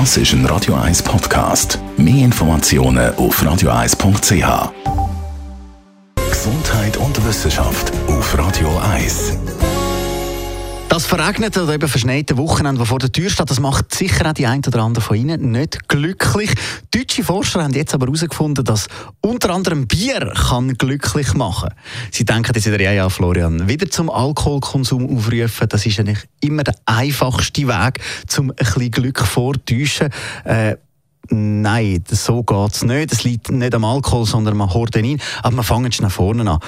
Das ist ein Radio 1 Podcast. Mehr Informationen auf radio1.ch. Gesundheit und Wissenschaft auf Radio 1. Das verregnete oder eben verschneite Wochenende, das vor der Tür steht, das macht sicher auch die ein oder andere von Ihnen nicht glücklich. Deutsche Forscher haben jetzt aber herausgefunden, dass unter anderem Bier kann glücklich machen Sie denken jetzt wieder, ja, ja, Florian, wieder zum Alkoholkonsum aufrufen, das ist eigentlich immer der einfachste Weg, um ein bisschen Glück vortäuschen. Äh, Nein, so geht es nicht. Es liegt nicht am Alkohol, sondern am Hordenin. Aber wir fangen schon vorne an.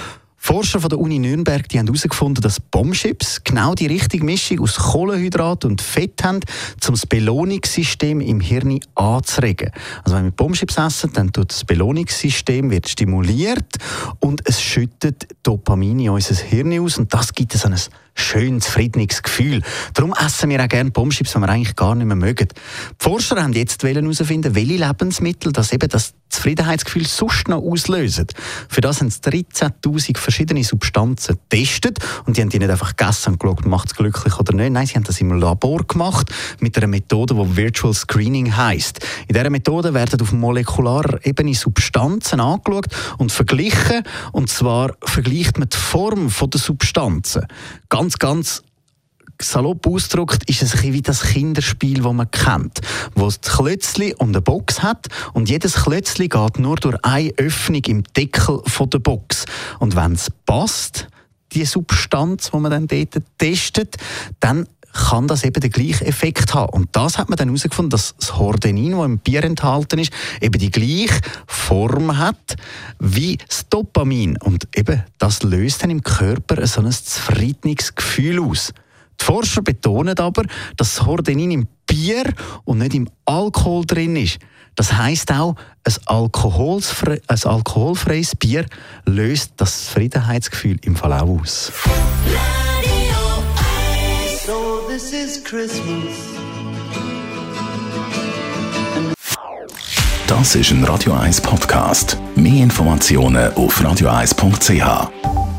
Forscher von der Uni Nürnberg die haben herausgefunden, dass Bombschips genau die richtige Mischung aus Kohlenhydrat und Fett haben, um das Belohnungssystem im Hirn anzuregen. Also wenn wir Bombschips essen, dann wird das Belohnungssystem wird stimuliert und es schüttet Dopamin in unser Hirn aus und das gibt es ein schön zufriedenes Gefühl. Darum essen wir auch gerne Bombschips, die wir eigentlich gar nicht mehr mögen. Die Forscher haben jetzt herausfinden, welche Lebensmittel das eben das Zufriedenheitsgefühl sonst noch auslösen. Für das haben sie 13'000 verschiedene Substanzen getestet und die haben die nicht einfach gegessen und geschaut, macht es glücklich oder nicht. Nein, sie haben das im Labor gemacht mit einer Methode, die Virtual Screening heißt. In dieser Methode werden auf molekularer Ebene Substanzen angeschaut und verglichen. Und zwar vergleicht man die Form der Substanzen. Ganz, ganz salopp ausgedrückt, ist es ein wie das Kinderspiel, das man kennt, wo es Klötzli und eine Box hat und jedes Klötzli geht nur durch eine Öffnung im Deckel der Box. Und wenn es passt, die Substanz, die man dann dort testet, dann kann das eben den gleichen Effekt haben. Und das hat man dann herausgefunden, dass das Hordenin, das im Bier enthalten ist, eben die gleiche Form hat wie das Dopamin. Und eben das löst dann im Körper so ein zufriedenes Gefühl aus. Die Forscher betonen aber, dass das Hordenin im Bier und nicht im Alkohol drin ist. Das heißt auch, ein, alkoholfre ein alkoholfreies Bier löst das Zufriedenheitsgefühl im Fall auch aus. Das ist ein Radio 1 Podcast. Mehr Informationen auf radio1.ch.